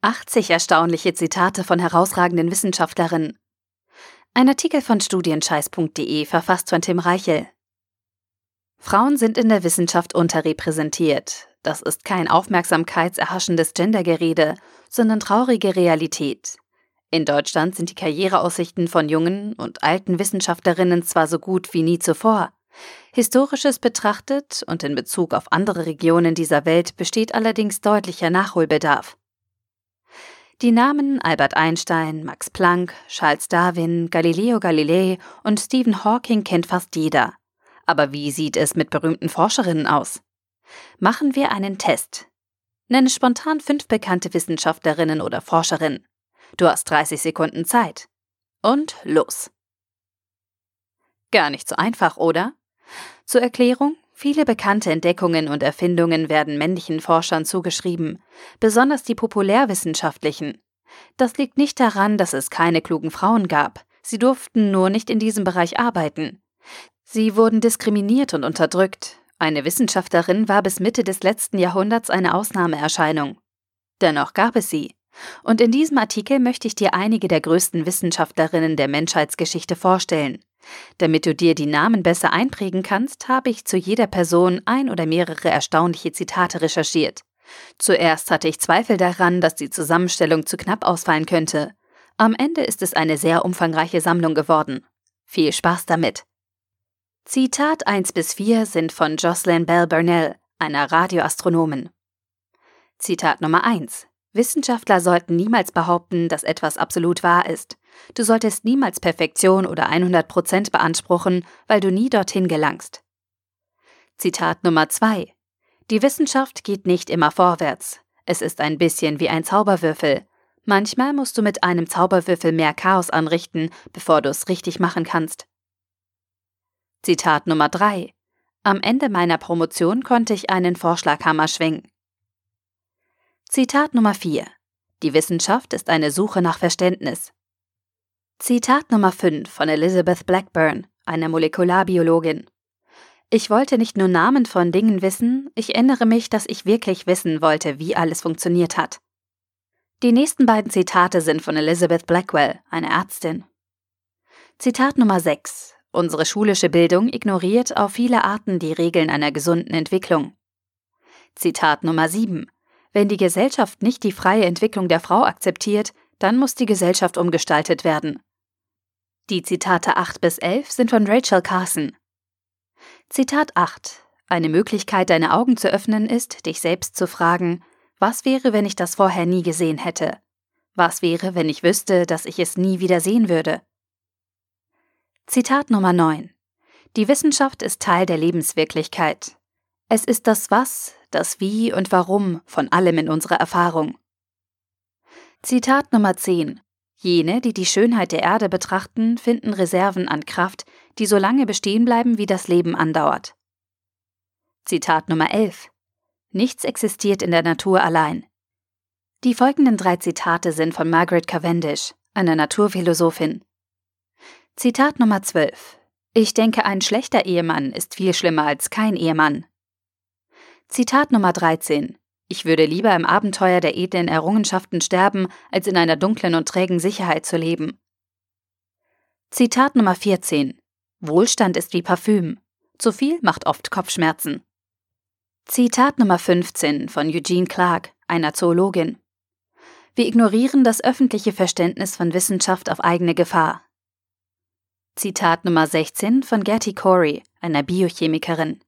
80 erstaunliche Zitate von herausragenden Wissenschaftlerinnen. Ein Artikel von studienscheiß.de verfasst von Tim Reichel. Frauen sind in der Wissenschaft unterrepräsentiert. Das ist kein aufmerksamkeitserhaschendes Gendergerede, sondern traurige Realität. In Deutschland sind die Karriereaussichten von jungen und alten Wissenschaftlerinnen zwar so gut wie nie zuvor. Historisches betrachtet und in Bezug auf andere Regionen dieser Welt besteht allerdings deutlicher Nachholbedarf. Die Namen Albert Einstein, Max Planck, Charles Darwin, Galileo Galilei und Stephen Hawking kennt fast jeder. Aber wie sieht es mit berühmten Forscherinnen aus? Machen wir einen Test. Nenne spontan fünf bekannte Wissenschaftlerinnen oder Forscherinnen. Du hast 30 Sekunden Zeit. Und los. Gar nicht so einfach, oder? Zur Erklärung, viele bekannte Entdeckungen und Erfindungen werden männlichen Forschern zugeschrieben, besonders die populärwissenschaftlichen. Das liegt nicht daran, dass es keine klugen Frauen gab, sie durften nur nicht in diesem Bereich arbeiten. Sie wurden diskriminiert und unterdrückt. Eine Wissenschaftlerin war bis Mitte des letzten Jahrhunderts eine Ausnahmeerscheinung. Dennoch gab es sie. Und in diesem Artikel möchte ich dir einige der größten Wissenschaftlerinnen der Menschheitsgeschichte vorstellen. Damit du dir die Namen besser einprägen kannst, habe ich zu jeder Person ein oder mehrere erstaunliche Zitate recherchiert. Zuerst hatte ich Zweifel daran, dass die Zusammenstellung zu knapp ausfallen könnte. Am Ende ist es eine sehr umfangreiche Sammlung geworden. Viel Spaß damit! Zitat 1 bis 4 sind von Jocelyn Bell Burnell, einer Radioastronomin. Zitat Nummer 1. Wissenschaftler sollten niemals behaupten, dass etwas absolut wahr ist. Du solltest niemals Perfektion oder 100 Prozent beanspruchen, weil du nie dorthin gelangst. Zitat Nummer 2. Die Wissenschaft geht nicht immer vorwärts. Es ist ein bisschen wie ein Zauberwürfel. Manchmal musst du mit einem Zauberwürfel mehr Chaos anrichten, bevor du es richtig machen kannst. Zitat Nummer 3. Am Ende meiner Promotion konnte ich einen Vorschlaghammer schwingen. Zitat Nummer 4. Die Wissenschaft ist eine Suche nach Verständnis. Zitat Nummer 5 von Elizabeth Blackburn, einer Molekularbiologin. Ich wollte nicht nur Namen von Dingen wissen, ich erinnere mich, dass ich wirklich wissen wollte, wie alles funktioniert hat. Die nächsten beiden Zitate sind von Elizabeth Blackwell, einer Ärztin. Zitat Nummer 6. Unsere schulische Bildung ignoriert auf viele Arten die Regeln einer gesunden Entwicklung. Zitat Nummer 7. Wenn die Gesellschaft nicht die freie Entwicklung der Frau akzeptiert, dann muss die Gesellschaft umgestaltet werden. Die Zitate 8 bis 11 sind von Rachel Carson. Zitat 8. Eine Möglichkeit, deine Augen zu öffnen, ist, dich selbst zu fragen, was wäre, wenn ich das vorher nie gesehen hätte? Was wäre, wenn ich wüsste, dass ich es nie wieder sehen würde? Zitat Nummer 9. Die Wissenschaft ist Teil der Lebenswirklichkeit. Es ist das Was, das Wie und Warum von allem in unserer Erfahrung. Zitat Nummer 10. Jene, die die Schönheit der Erde betrachten, finden Reserven an Kraft, die so lange bestehen bleiben, wie das Leben andauert. Zitat Nummer 11. Nichts existiert in der Natur allein. Die folgenden drei Zitate sind von Margaret Cavendish, einer Naturphilosophin. Zitat Nummer 12. Ich denke, ein schlechter Ehemann ist viel schlimmer als kein Ehemann. Zitat Nummer 13. Ich würde lieber im Abenteuer der edlen Errungenschaften sterben, als in einer dunklen und trägen Sicherheit zu leben. Zitat Nummer 14. Wohlstand ist wie Parfüm. Zu viel macht oft Kopfschmerzen. Zitat Nummer 15 von Eugene Clark, einer Zoologin. Wir ignorieren das öffentliche Verständnis von Wissenschaft auf eigene Gefahr. Zitat Nummer 16 von Gertie Corey, einer Biochemikerin.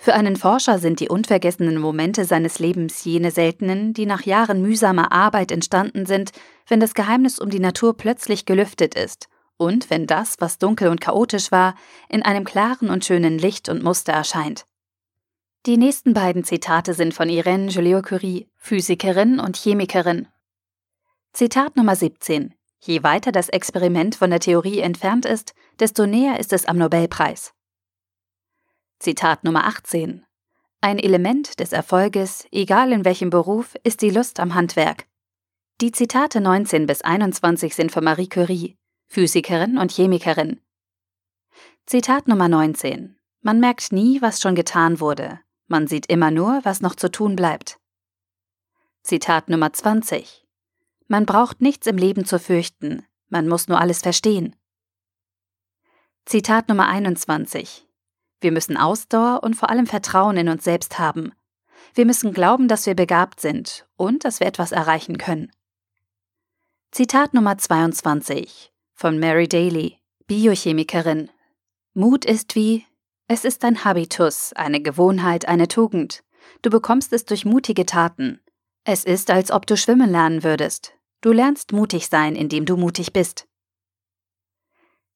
Für einen Forscher sind die unvergessenen Momente seines Lebens jene seltenen, die nach Jahren mühsamer Arbeit entstanden sind, wenn das Geheimnis um die Natur plötzlich gelüftet ist und wenn das, was dunkel und chaotisch war, in einem klaren und schönen Licht und Muster erscheint. Die nächsten beiden Zitate sind von Irène Joliot-Curie, Physikerin und Chemikerin. Zitat Nummer 17. Je weiter das Experiment von der Theorie entfernt ist, desto näher ist es am Nobelpreis. Zitat Nummer 18. Ein Element des Erfolges, egal in welchem Beruf, ist die Lust am Handwerk. Die Zitate 19 bis 21 sind von Marie Curie, Physikerin und Chemikerin. Zitat Nummer 19. Man merkt nie, was schon getan wurde. Man sieht immer nur, was noch zu tun bleibt. Zitat Nummer 20. Man braucht nichts im Leben zu fürchten, man muss nur alles verstehen. Zitat Nummer 21. Wir müssen Ausdauer und vor allem Vertrauen in uns selbst haben. Wir müssen glauben, dass wir begabt sind und dass wir etwas erreichen können. Zitat Nummer 22 von Mary Daly, Biochemikerin. Mut ist wie, es ist ein Habitus, eine Gewohnheit, eine Tugend. Du bekommst es durch mutige Taten. Es ist, als ob du schwimmen lernen würdest. Du lernst mutig sein, indem du mutig bist.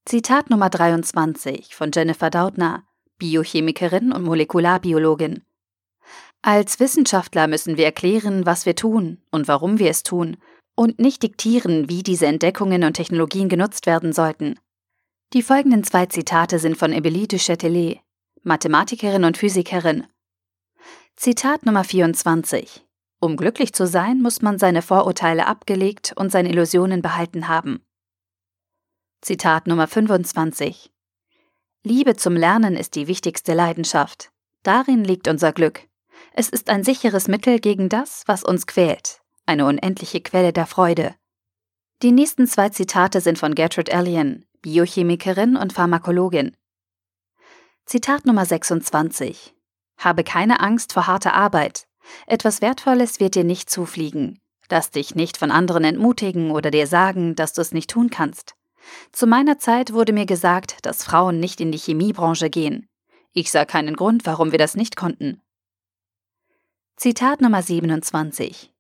Zitat Nummer 23 von Jennifer Doudna, Biochemikerin und Molekularbiologin. Als Wissenschaftler müssen wir erklären, was wir tun und warum wir es tun, und nicht diktieren, wie diese Entdeckungen und Technologien genutzt werden sollten. Die folgenden zwei Zitate sind von Emilie du Châtelet, Mathematikerin und Physikerin. Zitat Nummer 24. Um glücklich zu sein, muss man seine Vorurteile abgelegt und seine Illusionen behalten haben. Zitat Nummer 25. Liebe zum Lernen ist die wichtigste Leidenschaft. Darin liegt unser Glück. Es ist ein sicheres Mittel gegen das, was uns quält, eine unendliche Quelle der Freude. Die nächsten zwei Zitate sind von Gertrude Allen, Biochemikerin und Pharmakologin. Zitat Nummer 26. Habe keine Angst vor harter Arbeit. Etwas Wertvolles wird dir nicht zufliegen. Lass dich nicht von anderen entmutigen oder dir sagen, dass du es nicht tun kannst. Zu meiner Zeit wurde mir gesagt, dass Frauen nicht in die Chemiebranche gehen. Ich sah keinen Grund, warum wir das nicht konnten. Zitat Nummer 27.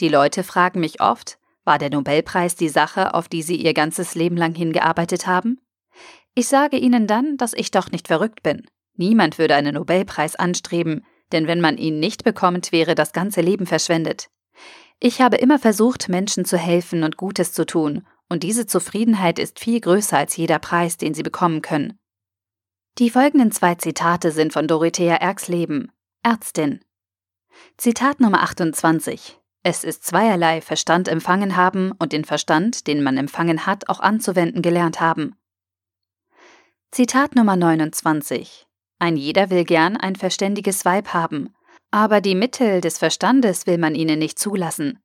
Die Leute fragen mich oft, war der Nobelpreis die Sache, auf die sie ihr ganzes Leben lang hingearbeitet haben? Ich sage ihnen dann, dass ich doch nicht verrückt bin. Niemand würde einen Nobelpreis anstreben, denn wenn man ihn nicht bekommt, wäre das ganze Leben verschwendet. Ich habe immer versucht, Menschen zu helfen und Gutes zu tun, und diese Zufriedenheit ist viel größer als jeder Preis, den sie bekommen können. Die folgenden zwei Zitate sind von Dorothea Erxleben, Ärztin. Zitat Nummer 28. Es ist zweierlei Verstand empfangen haben und den Verstand, den man empfangen hat, auch anzuwenden gelernt haben. Zitat Nummer 29. Ein jeder will gern ein verständiges Weib haben, aber die Mittel des Verstandes will man ihnen nicht zulassen.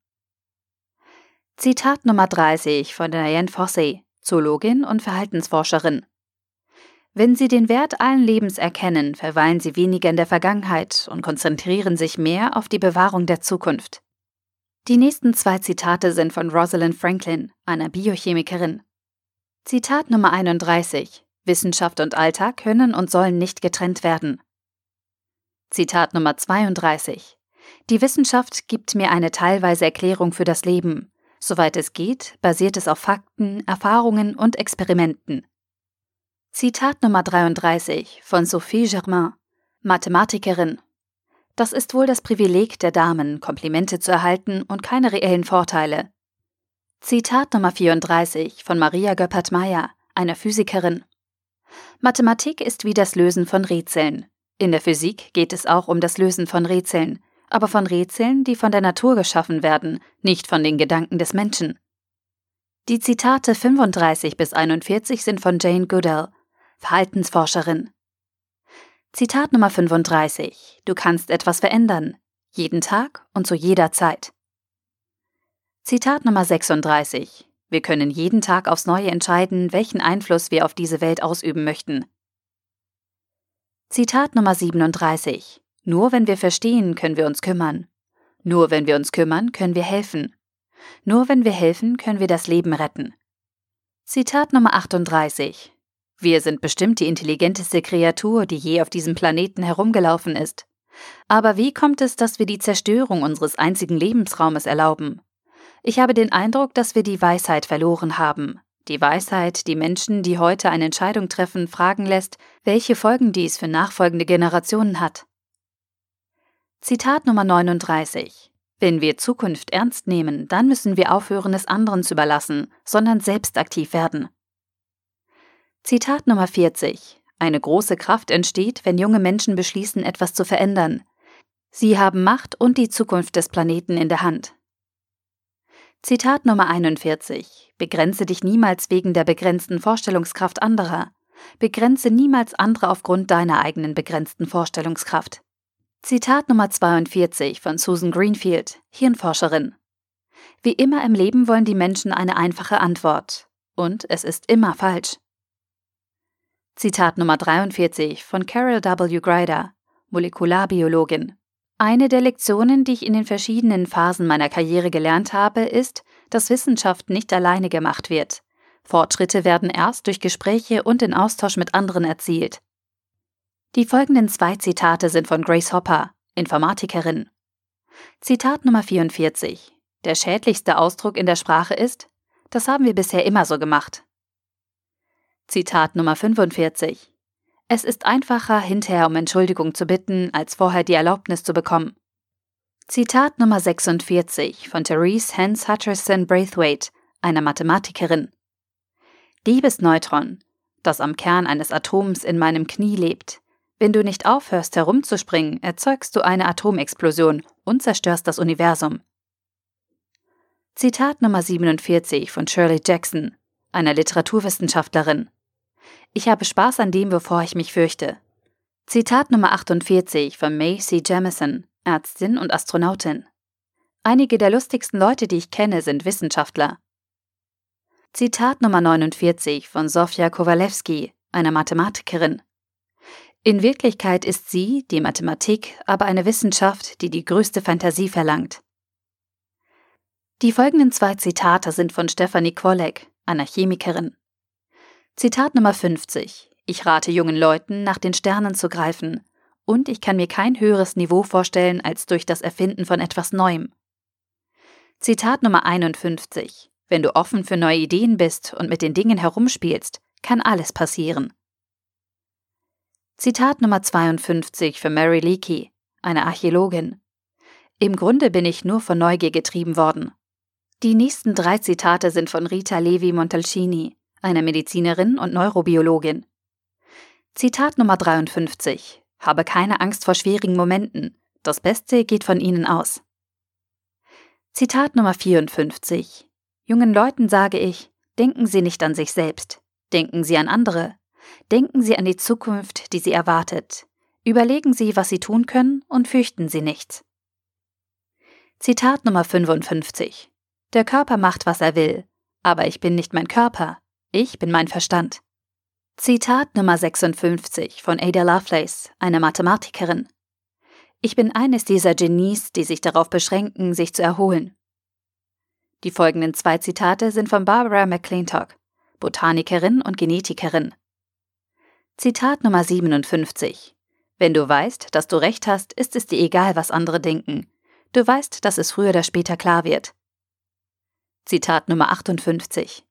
Zitat Nummer 30 von Diane Fossey, Zoologin und Verhaltensforscherin. Wenn Sie den Wert allen Lebens erkennen, verweilen Sie weniger in der Vergangenheit und konzentrieren sich mehr auf die Bewahrung der Zukunft. Die nächsten zwei Zitate sind von Rosalind Franklin, einer Biochemikerin. Zitat Nummer 31. Wissenschaft und Alltag können und sollen nicht getrennt werden. Zitat Nummer 32. Die Wissenschaft gibt mir eine teilweise Erklärung für das Leben. Soweit es geht, basiert es auf Fakten, Erfahrungen und Experimenten. Zitat Nummer 33 von Sophie Germain, Mathematikerin. Das ist wohl das Privileg der Damen, Komplimente zu erhalten und keine reellen Vorteile. Zitat Nummer 34 von Maria Göppert-Meyer, einer Physikerin. Mathematik ist wie das Lösen von Rätseln. In der Physik geht es auch um das Lösen von Rätseln, aber von Rätseln, die von der Natur geschaffen werden, nicht von den Gedanken des Menschen. Die Zitate 35 bis 41 sind von Jane Goodall, Verhaltensforscherin. Zitat Nummer 35. Du kannst etwas verändern. Jeden Tag und zu jeder Zeit. Zitat Nummer 36. Wir können jeden Tag aufs Neue entscheiden, welchen Einfluss wir auf diese Welt ausüben möchten. Zitat Nummer 37. Nur wenn wir verstehen, können wir uns kümmern. Nur wenn wir uns kümmern, können wir helfen. Nur wenn wir helfen, können wir das Leben retten. Zitat Nummer 38. Wir sind bestimmt die intelligenteste Kreatur, die je auf diesem Planeten herumgelaufen ist. Aber wie kommt es, dass wir die Zerstörung unseres einzigen Lebensraumes erlauben? Ich habe den Eindruck, dass wir die Weisheit verloren haben. Die Weisheit, die Menschen, die heute eine Entscheidung treffen, fragen lässt, welche Folgen dies für nachfolgende Generationen hat. Zitat Nummer 39. Wenn wir Zukunft ernst nehmen, dann müssen wir aufhören, es anderen zu überlassen, sondern selbst aktiv werden. Zitat Nummer 40. Eine große Kraft entsteht, wenn junge Menschen beschließen, etwas zu verändern. Sie haben Macht und die Zukunft des Planeten in der Hand. Zitat Nummer 41. Begrenze dich niemals wegen der begrenzten Vorstellungskraft anderer. Begrenze niemals andere aufgrund deiner eigenen begrenzten Vorstellungskraft. Zitat Nummer 42 von Susan Greenfield, Hirnforscherin. Wie immer im Leben wollen die Menschen eine einfache Antwort. Und es ist immer falsch. Zitat Nummer 43 von Carol W. Grider, Molekularbiologin. Eine der Lektionen, die ich in den verschiedenen Phasen meiner Karriere gelernt habe, ist, dass Wissenschaft nicht alleine gemacht wird. Fortschritte werden erst durch Gespräche und den Austausch mit anderen erzielt. Die folgenden zwei Zitate sind von Grace Hopper, Informatikerin. Zitat Nummer 44. Der schädlichste Ausdruck in der Sprache ist, das haben wir bisher immer so gemacht. Zitat Nummer 45. Es ist einfacher, hinterher um Entschuldigung zu bitten, als vorher die Erlaubnis zu bekommen. Zitat Nummer 46 von Therese Hans Hutcherson Braithwaite, einer Mathematikerin. Liebes Neutron, das am Kern eines Atoms in meinem Knie lebt. Wenn du nicht aufhörst herumzuspringen, erzeugst du eine Atomexplosion und zerstörst das Universum. Zitat Nummer 47 von Shirley Jackson, einer Literaturwissenschaftlerin. Ich habe Spaß an dem, bevor ich mich fürchte. Zitat Nummer 48 von May C. Jamison, Ärztin und Astronautin. Einige der lustigsten Leute, die ich kenne, sind Wissenschaftler. Zitat Nummer 49 von Sofia Kowalewski, einer Mathematikerin. In Wirklichkeit ist sie, die Mathematik, aber eine Wissenschaft, die die größte Fantasie verlangt. Die folgenden zwei Zitate sind von Stephanie Kwolek, einer Chemikerin. Zitat Nummer 50. Ich rate jungen Leuten, nach den Sternen zu greifen, und ich kann mir kein höheres Niveau vorstellen als durch das Erfinden von etwas Neuem. Zitat Nummer 51. Wenn du offen für neue Ideen bist und mit den Dingen herumspielst, kann alles passieren. Zitat Nummer 52 für Mary Leakey, eine Archäologin. Im Grunde bin ich nur von Neugier getrieben worden. Die nächsten drei Zitate sind von Rita Levi Montalcini, einer Medizinerin und Neurobiologin. Zitat Nummer 53. Habe keine Angst vor schwierigen Momenten. Das Beste geht von ihnen aus. Zitat Nummer 54. Jungen Leuten sage ich, denken Sie nicht an sich selbst. Denken Sie an andere. Denken Sie an die Zukunft, die Sie erwartet. Überlegen Sie, was Sie tun können und fürchten Sie nichts. Zitat Nummer 55. Der Körper macht, was er will, aber ich bin nicht mein Körper, ich bin mein Verstand. Zitat Nummer 56 von Ada Lovelace, einer Mathematikerin. Ich bin eines dieser Genies, die sich darauf beschränken, sich zu erholen. Die folgenden zwei Zitate sind von Barbara McClintock, Botanikerin und Genetikerin. Zitat Nummer 57. Wenn du weißt, dass du recht hast, ist es dir egal, was andere denken. Du weißt, dass es früher oder später klar wird. Zitat Nummer 58.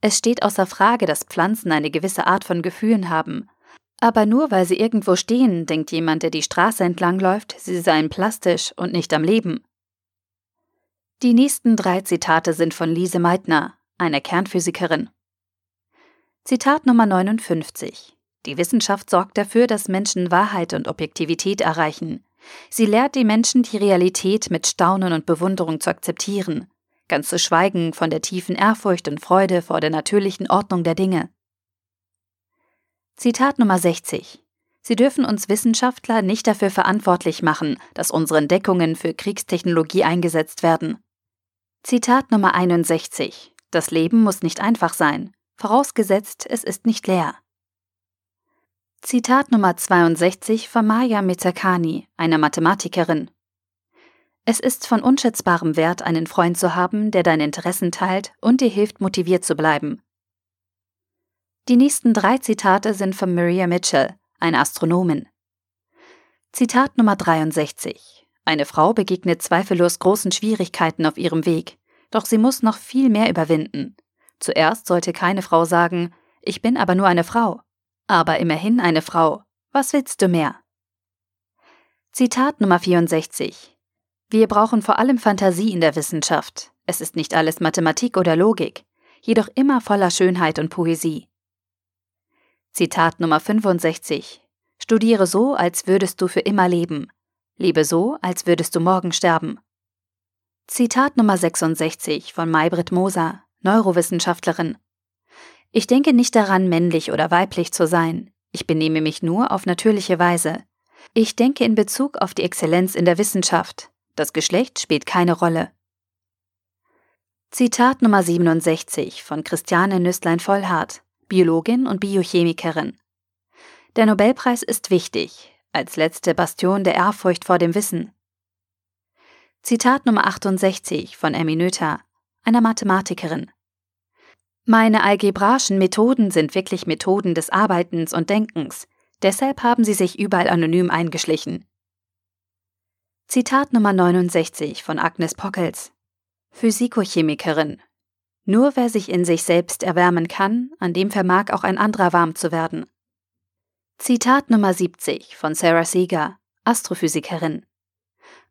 Es steht außer Frage, dass Pflanzen eine gewisse Art von Gefühlen haben. Aber nur weil sie irgendwo stehen, denkt jemand, der die Straße entlang läuft, sie seien plastisch und nicht am Leben. Die nächsten drei Zitate sind von Lise Meitner, einer Kernphysikerin. Zitat Nummer 59. Die Wissenschaft sorgt dafür, dass Menschen Wahrheit und Objektivität erreichen. Sie lehrt die Menschen, die Realität mit Staunen und Bewunderung zu akzeptieren ganz zu schweigen von der tiefen Ehrfurcht und Freude vor der natürlichen Ordnung der Dinge. Zitat Nummer 60. Sie dürfen uns Wissenschaftler nicht dafür verantwortlich machen, dass unsere Entdeckungen für Kriegstechnologie eingesetzt werden. Zitat Nummer 61. Das Leben muss nicht einfach sein, vorausgesetzt es ist nicht leer. Zitat Nummer 62 von Maya Mizakani, einer Mathematikerin. Es ist von unschätzbarem Wert, einen Freund zu haben, der deine Interessen teilt und dir hilft, motiviert zu bleiben. Die nächsten drei Zitate sind von Maria Mitchell, eine Astronomin. Zitat Nummer 63. Eine Frau begegnet zweifellos großen Schwierigkeiten auf ihrem Weg, doch sie muss noch viel mehr überwinden. Zuerst sollte keine Frau sagen, ich bin aber nur eine Frau. Aber immerhin eine Frau. Was willst du mehr? Zitat Nummer 64. Wir brauchen vor allem Fantasie in der Wissenschaft. Es ist nicht alles Mathematik oder Logik, jedoch immer voller Schönheit und Poesie. Zitat Nummer 65. Studiere so, als würdest du für immer leben. Lebe so, als würdest du morgen sterben. Zitat Nummer 66 von Maybrit Moser, Neurowissenschaftlerin. Ich denke nicht daran, männlich oder weiblich zu sein. Ich benehme mich nur auf natürliche Weise. Ich denke in Bezug auf die Exzellenz in der Wissenschaft. Das Geschlecht spielt keine Rolle. Zitat Nummer 67 von Christiane Nüstlein-Vollhardt, Biologin und Biochemikerin. Der Nobelpreis ist wichtig, als letzte Bastion der Ehrfurcht vor dem Wissen. Zitat Nummer 68 von Emmy Noether, einer Mathematikerin. Meine algebraischen Methoden sind wirklich Methoden des Arbeitens und Denkens, deshalb haben sie sich überall anonym eingeschlichen. Zitat Nummer 69 von Agnes Pockels, Physikochemikerin. Nur wer sich in sich selbst erwärmen kann, an dem vermag auch ein anderer warm zu werden. Zitat Nummer 70 von Sarah Seeger, Astrophysikerin.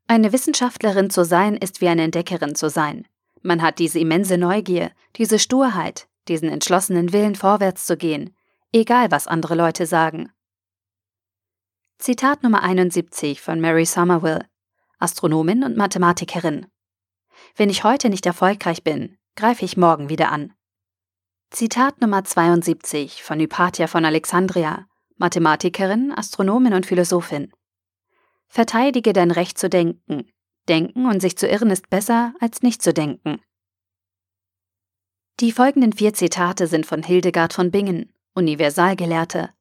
Eine Wissenschaftlerin zu sein, ist wie eine Entdeckerin zu sein. Man hat diese immense Neugier, diese Sturheit, diesen entschlossenen Willen, vorwärts zu gehen, egal was andere Leute sagen. Zitat Nummer 71 von Mary Somerville, Astronomin und Mathematikerin. Wenn ich heute nicht erfolgreich bin, greife ich morgen wieder an. Zitat Nummer 72 von Hypatia von Alexandria, Mathematikerin, Astronomin und Philosophin. Verteidige dein Recht zu denken. Denken und sich zu irren ist besser, als nicht zu denken. Die folgenden vier Zitate sind von Hildegard von Bingen, Universalgelehrte.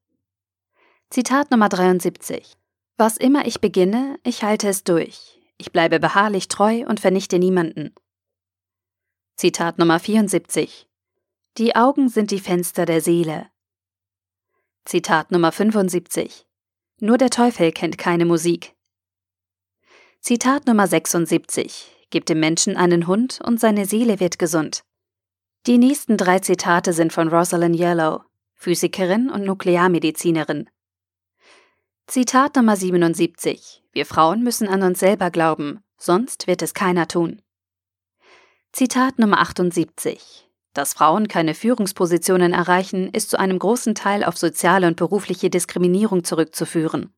Zitat Nummer 73. Was immer ich beginne, ich halte es durch. Ich bleibe beharrlich treu und vernichte niemanden. Zitat Nummer 74. Die Augen sind die Fenster der Seele. Zitat Nummer 75. Nur der Teufel kennt keine Musik. Zitat Nummer 76. Gib dem Menschen einen Hund und seine Seele wird gesund. Die nächsten drei Zitate sind von Rosalind Yellow, Physikerin und Nuklearmedizinerin. Zitat Nummer 77. Wir Frauen müssen an uns selber glauben, sonst wird es keiner tun. Zitat Nummer 78. Dass Frauen keine Führungspositionen erreichen, ist zu einem großen Teil auf soziale und berufliche Diskriminierung zurückzuführen.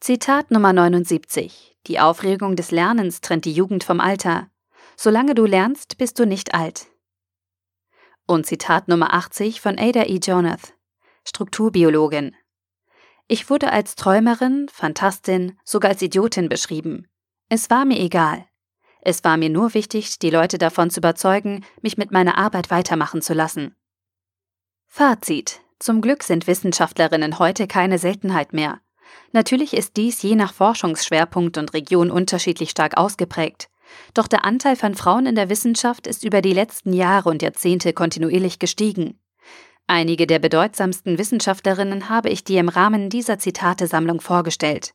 Zitat Nummer 79. Die Aufregung des Lernens trennt die Jugend vom Alter. Solange du lernst, bist du nicht alt. Und Zitat Nummer 80 von Ada E. Jonath, Strukturbiologin. Ich wurde als Träumerin, Phantastin, sogar als Idiotin beschrieben. Es war mir egal. Es war mir nur wichtig, die Leute davon zu überzeugen, mich mit meiner Arbeit weitermachen zu lassen. Fazit. Zum Glück sind Wissenschaftlerinnen heute keine Seltenheit mehr. Natürlich ist dies je nach Forschungsschwerpunkt und Region unterschiedlich stark ausgeprägt. Doch der Anteil von Frauen in der Wissenschaft ist über die letzten Jahre und Jahrzehnte kontinuierlich gestiegen. Einige der bedeutsamsten Wissenschaftlerinnen habe ich dir im Rahmen dieser Zitatesammlung vorgestellt.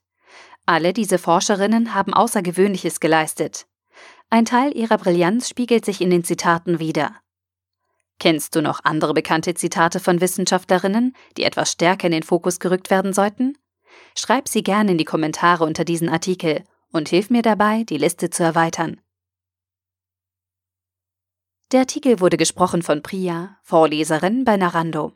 Alle diese Forscherinnen haben Außergewöhnliches geleistet. Ein Teil ihrer Brillanz spiegelt sich in den Zitaten wider. Kennst du noch andere bekannte Zitate von Wissenschaftlerinnen, die etwas stärker in den Fokus gerückt werden sollten? Schreib sie gerne in die Kommentare unter diesen Artikel und hilf mir dabei, die Liste zu erweitern. Der Artikel wurde gesprochen von Priya, Vorleserin bei Narando.